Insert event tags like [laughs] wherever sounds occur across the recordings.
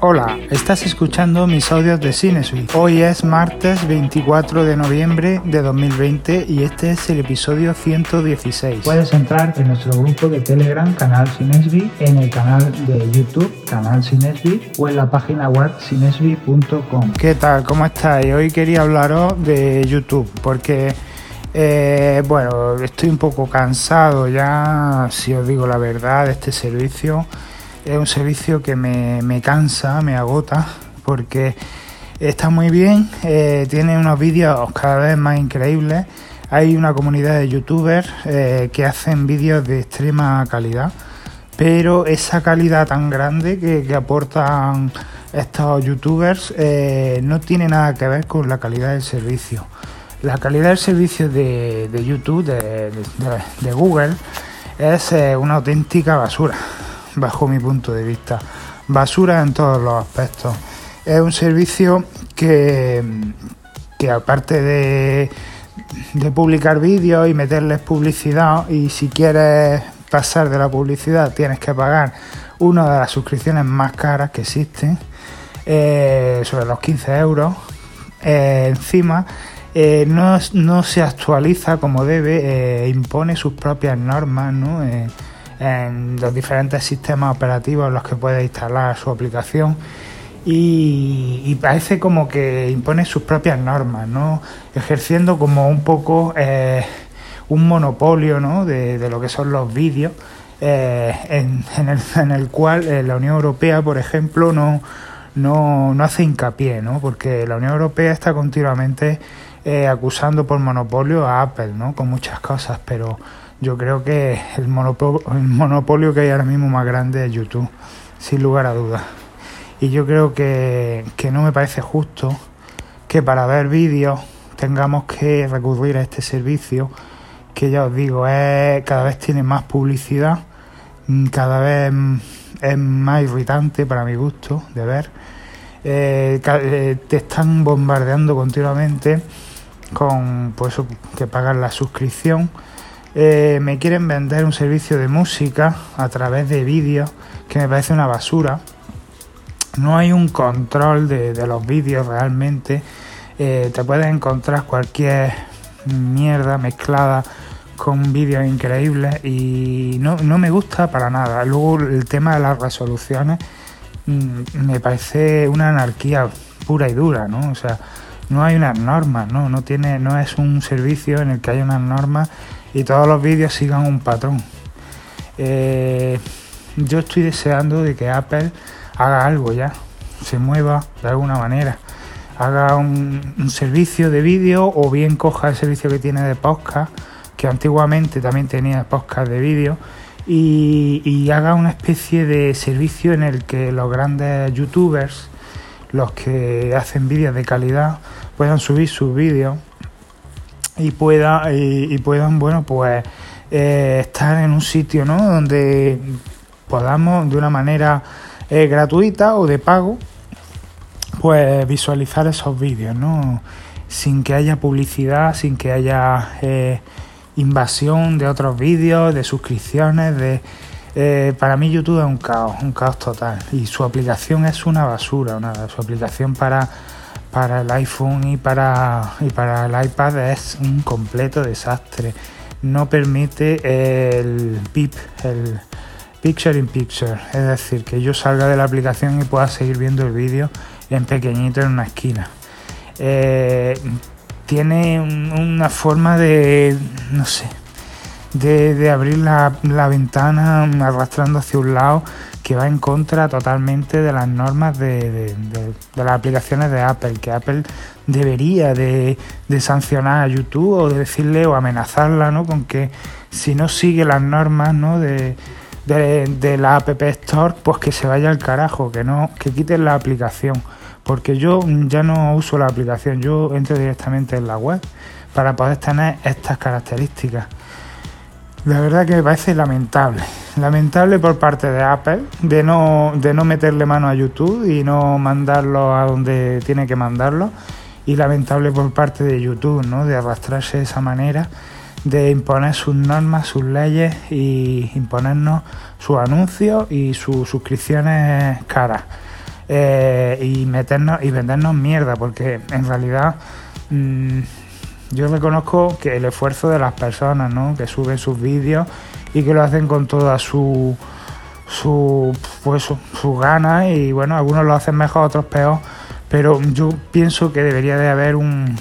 Hola, estás escuchando mis audios de Cinesuite. Hoy es martes 24 de noviembre de 2020 y este es el episodio 116. Puedes entrar en nuestro grupo de Telegram, canal Cinesby, en el canal de YouTube, canal Cinesby, o en la página web. ¿Qué tal? ¿Cómo estáis? Hoy quería hablaros de YouTube porque... Eh, bueno, estoy un poco cansado ya, si os digo la verdad, de este servicio es un servicio que me, cansa, me agota, porque está muy bien, eh, tiene unos vídeos cada vez más increíbles. Hay una comunidad de youtubers eh, que hacen vídeos de extrema calidad, pero esa calidad tan grande que, aportan estos youtubers eh, no tiene nada que ver con la calidad del servicio. La calidad del servicio de, YouTube, de Google, es una auténtica basura bajo mi punto de vista. Basura en todos los aspectos. Es un servicio que, que aparte de, publicar vídeos y meterles publicidad, y si quieres pasar de la publicidad tienes que pagar una de las suscripciones más caras que existen, eh, sobre los 15 euros. Eh, encima, eh, no, no, se actualiza como debe, impone sus propias normas, ¿no? En los diferentes sistemas operativos en los que puede instalar su aplicación y, parece como que impone sus propias normas, ¿no? ejerciendo como un poco eh, un monopolio ¿no? de, lo que son los vídeos, eh, en, el, en, el, cual eh, la Unión Europea, por ejemplo, no, no, no hace hincapié, ¿no? porque la Unión Europea está continuamente acusando por monopolio a Apple ¿no? con muchas cosas, pero yo creo que el monopolio, que hay ahora mismo más grande es YouTube, sin lugar a dudas. Y yo creo que, no me parece justo que para ver vídeos tengamos que recurrir a este servicio que ya os digo, es, cada vez tiene más publicidad, mm, cada vez es más irritante para mi gusto de ver. Eh, eh, te están bombardeando continuamente con pues, que pagar la suscripción eh, me quieren vender un servicio de música a través de vídeos que me parece una basura. No hay un control de, los vídeos realmente. Eh, te puedes encontrar cualquier mierda mezclada con vídeos increíbles y no, me gusta para nada. Luego el tema de las resoluciones mm, me parece una anarquía pura y dura, ¿no? O sea, no hay unas normas, ¿no? No tiene, no es un servicio en el que haya unas normas y todos los vídeos sigan un patrón. Eh, yo estoy deseando de que Apple haga algo ya, se mueva de alguna manera, haga un, servicio de vídeo o bien coja el servicio que tiene de podcast, que antiguamente también tenía podcast de vídeo, y, y haga una especie de servicio en el que los grandes youtubers, los que hacen vídeos de calidad, puedan subir sus vídeos y pueda y, puedan bueno pues eh, estar en un sitio ¿no? donde podamos de una manera eh, gratuita o de pago pues visualizar esos vídeos ¿no? sin que haya publicidad sin que haya eh, invasión de otros vídeos de suscripciones de para mí YouTube es un caos un caos total y su aplicación es una basura nada su aplicación para para el iPhone y para, y para el iPad es un completo desastre. No permite el PIP, el Picture in Picture, es decir, que yo salga de la aplicación y pueda seguir viendo el vídeo en pequeñito en una esquina. Eh, tiene una forma de, no sé, de, abrir la, ventana arrastrando hacia un lado que va en contra totalmente de las normas de, las aplicaciones de Apple, que Apple debería de, sancionar a YouTube o de decirle o amenazarla ¿no? con que si no sigue las normas ¿no? de, la App Store, pues que se vaya al carajo, que no, que quiten la aplicación. Porque yo ya no uso la aplicación, yo entro directamente en la web para poder tener estas características. La verdad que me parece lamentable. Lamentable por parte de Apple de no, de no meterle mano a YouTube y no mandarlo a donde tiene que mandarlo. Y lamentable por parte de YouTube, ¿no? De arrastrarse de esa manera, de imponer sus normas, sus leyes y imponernos sus anuncios y sus suscripciones caras. eh, y meternos y vendernos mierda, porque en realidad mm, yo reconozco que el esfuerzo de las personas, ¿no? Que suben sus vídeos y que lo hacen con toda su su pues su, ganas y bueno, algunos lo hacen mejor, otros peor, pero yo pienso que debería de haber un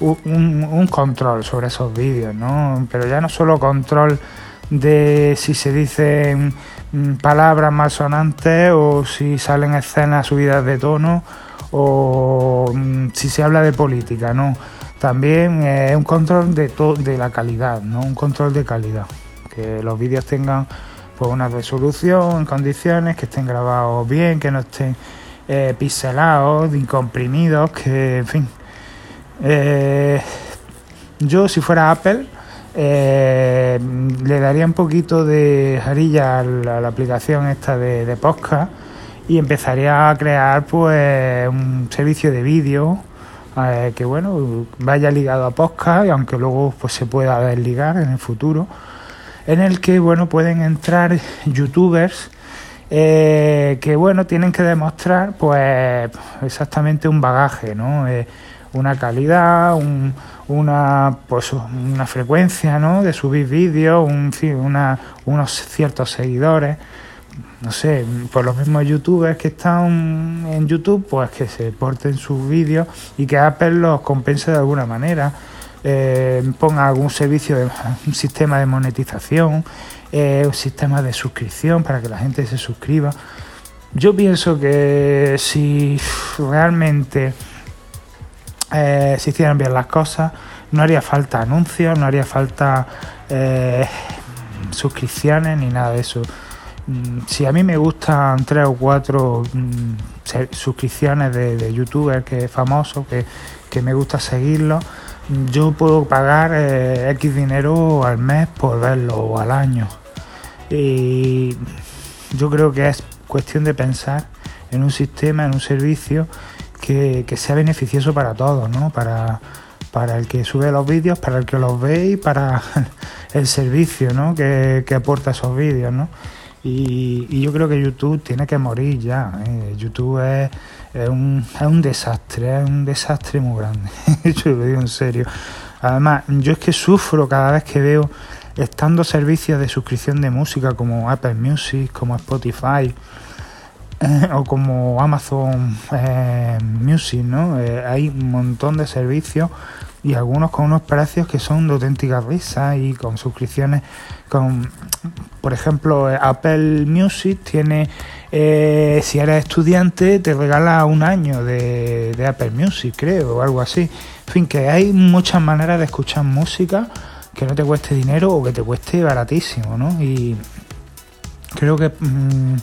un, un control sobre esos vídeos, ¿no? Pero ya no solo control de si se dicen Mm, palabras malsonantes o si salen escenas subidas de tono o mm, si se habla de política, ¿no? También es un control de, de la calidad, ¿no? Un control de calidad. Que los vídeos tengan pues, una resolución en condiciones, que estén grabados bien, que no estén eh, pixelados, incomprimidos, que, en fin. Eh, yo, si fuera Apple, eh, le daría un poquito de jarilla a la, aplicación esta de, de, podcast y empezaría a crear pues un servicio de vídeo eh, que bueno vaya ligado a podcast aunque luego pues se pueda desligar en el futuro en el que bueno pueden entrar youtubers eh, que bueno tienen que demostrar pues exactamente un bagaje no eh, una calidad un una, pues, una frecuencia ¿no? de subir vídeos, un, una, unos ciertos seguidores. No sé, por los mismos youtubers que están en YouTube, pues que se porten sus vídeos y que Apple los compense de alguna manera. Eh, ponga algún servicio, de, un sistema de monetización, eh, un sistema de suscripción para que la gente se suscriba. Yo pienso que si realmente eh, se hicieran bien las cosas, no haría falta anuncios, no haría falta eh, suscripciones ni nada de eso. Mm, si a mí me gustan tres o cuatro mm, suscripciones de, youtubers que famosos, que, que me gusta seguirlos, yo puedo pagar eh, X dinero al mes por verlo o al año. Y yo creo que es cuestión de pensar en un sistema, en un servicio que, sea beneficioso para todos, ¿no? Para, para el que sube los vídeos, para el que los ve y para [laughs] el servicio ¿no? que, aporta esos vídeos. ¿no? Y, yo creo que YouTube tiene que morir ya. ¿eh? YouTube es, un, es, un, desastre, es un desastre muy grande. [laughs] yo lo digo en serio. Además, yo es que sufro cada vez que veo estando servicios de suscripción de música como Apple Music, como Spotify, o como Amazon eh, Music, ¿no? Eh, hay un montón de servicios y algunos con unos precios que son de auténtica risa y con suscripciones con por ejemplo Apple Music tiene eh, si eres estudiante te regala un año de, de, Apple Music creo o algo así en fin que hay muchas maneras de escuchar música que no te cueste dinero o que te cueste baratísimo ¿no? y creo que mm,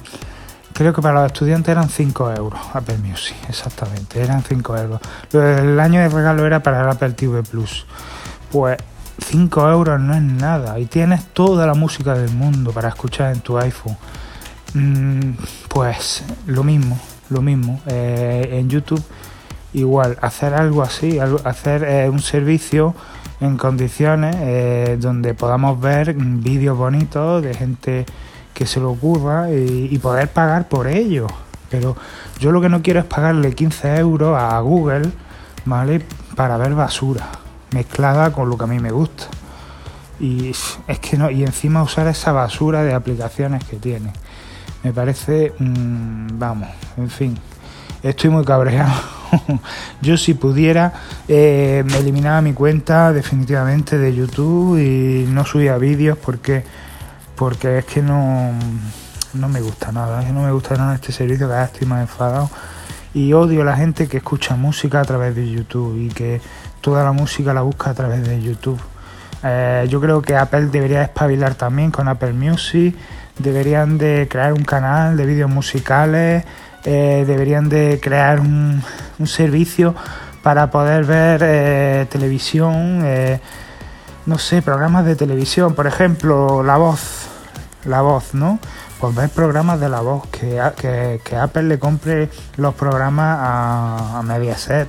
creo que para los estudiantes eran 5 euros Apple Music, exactamente, eran 5 euros. El año de regalo era para el Apple TV Plus. Pues 5 euros no es nada y tienes toda la música del mundo para escuchar en tu iPhone. Mm, pues lo mismo, lo mismo. Eh, en YouTube igual, hacer algo así, hacer eh, un servicio en condiciones eh, donde podamos ver vídeos bonitos de gente que se lo ocurra y, poder pagar por ello. Pero yo lo que no quiero es pagarle 15 euros a Google, ¿vale? Para ver basura mezclada con lo que a mí me gusta. Y es que no, y encima usar esa basura de aplicaciones que tiene. Me parece, mm, vamos, en fin, estoy muy cabreado. [laughs] Yo si pudiera eh, me eliminaba mi cuenta definitivamente de YouTube y no subía vídeos porque porque es que no, no me gusta nada, es que no me gusta nada este servicio, cada vez estoy más enfadado y odio a la gente que escucha música a través de YouTube y que toda la música la busca a través de YouTube. Eh, yo creo que Apple debería espabilar también con Apple Music, deberían de crear un canal de vídeos musicales, eh, deberían de crear un, un, servicio para poder ver eh, televisión, no sé, programas de televisión, por ejemplo, La Voz la voz, ¿no? Pues ver programas de la voz, que, que, Apple le compre los programas a, Mediaset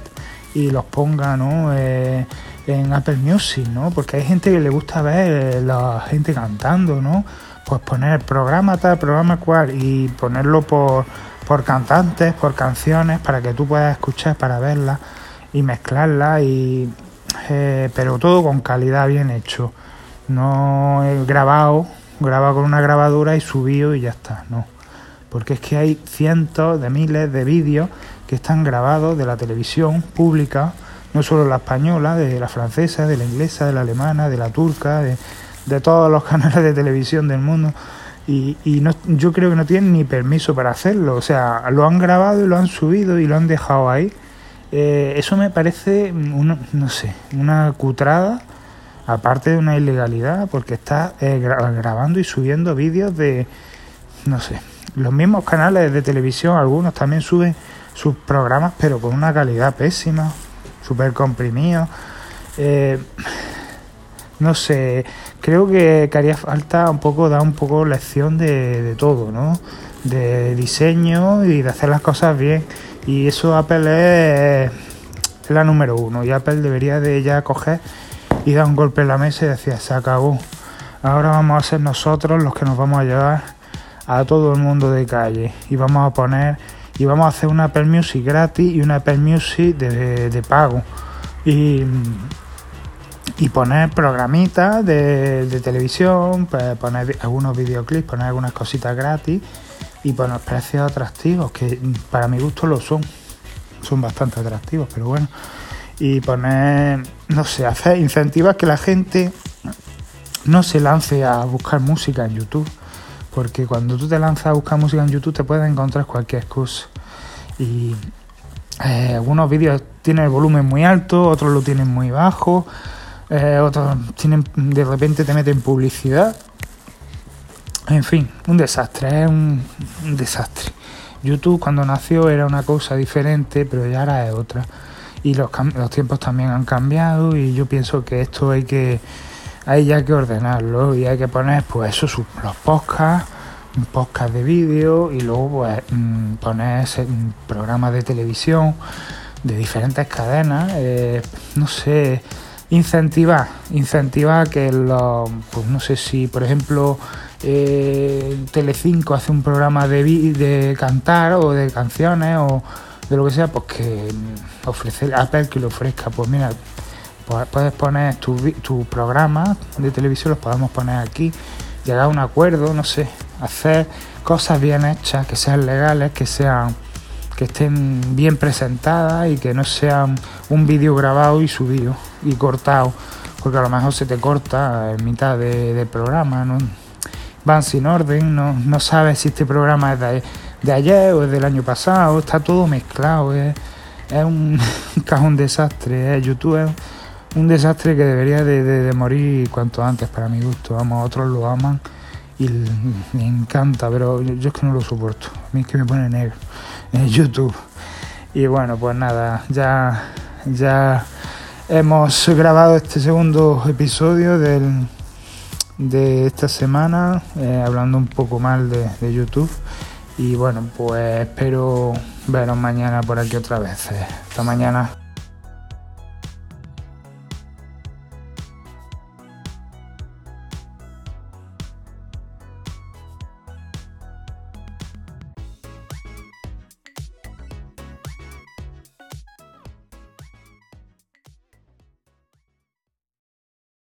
y los ponga, ¿no? Eh, en Apple Music, ¿no? Porque hay gente que le gusta ver la gente cantando, ¿no? Pues poner programa tal, programa cual y ponerlo por por cantantes, por canciones, para que tú puedas escuchar, para verlas y mezclarlas, y, eh, pero todo con calidad bien hecho. No he grabado, grabado con una grabadora y subido y ya está, no. Porque es que hay cientos de miles de vídeos que están grabados de la televisión pública, no solo la española, de la francesa, de la inglesa, de la alemana, de la turca, de, de todos los [laughs] canales de televisión del mundo y, y no, yo creo que no tienen ni permiso para hacerlo. O sea, lo han grabado y lo han subido y lo han dejado ahí. Eh, eso me parece, no sé, una cutrada, aparte de una ilegalidad, porque está eh, grabando y subiendo vídeos de, no sé, los mismos canales de televisión, algunos también suben sus programas, pero con una calidad pésima, súper comprimido. Eh, no sé, creo que, haría falta un poco, dar un poco lección de, todo, ¿no? De diseño y de hacer las cosas bien. Y eso Apple es, la número uno. Y Apple debería de ya coger y dar un golpe en la mesa y decir, se acabó. Ahora vamos a ser nosotros los que nos vamos a llevar a todo el mundo de calle. Y vamos a poner, y vamos a hacer una Apple Music gratis y una Apple Music de, de pago. Y y poner programitas de, televisión, pues, poner algunos videoclips, poner algunas cositas gratis y poner precios atractivos, que para mi gusto lo son, son bastante atractivos, pero bueno, y poner, no sé, hacer incentivas que la gente no se lance a buscar música en YouTube, porque cuando tú te lanzas a buscar música en YouTube te puedes encontrar cualquier cosa y eh, algunos vídeos tienen el volumen muy alto, otros lo tienen muy bajo eh, otros tienen, de repente te meten publicidad. En fin, un desastre, es un, desastre. YouTube cuando nació era una cosa diferente, pero ya ahora es otra. Y los, los tiempos también han cambiado y yo pienso que esto hay que hay ya que ordenarlo y hay que poner pues eso los podcasts podcast de vídeo y luego pues mm, poner programas de televisión de diferentes cadenas eh, no sé incentivar, incentivar que los, pues no sé si por ejemplo eh, Telecinco hace un programa de, de cantar o de canciones o de lo que sea, pues que ofrecer Apple que lo ofrezca, pues mira, pues puedes poner tu, tu programa de televisión, los podemos poner aquí, llegar a un acuerdo, no sé, hacer cosas bien hechas, que sean legales, que sean que estén bien presentadas y que no sean un vídeo grabado y subido y cortado, porque a lo mejor se te corta en mitad de, programa, ¿no? Van sin orden, no, no sabes si este programa es de, ayer o es del año pasado, está todo mezclado, es, [laughs] un, cajón desastre, YouTube es un desastre que debería de, morir cuanto antes para mi gusto, vamos, otros lo aman y me encanta, pero yo, es que no lo soporto, a mí es que me pone negro [laughs] en YouTube. Y bueno, pues nada, ya, ya hemos grabado este segundo episodio del, de esta semana, eh, hablando un poco mal de, de, YouTube. Y bueno, pues espero veros mañana por aquí otra vez. Hasta mañana.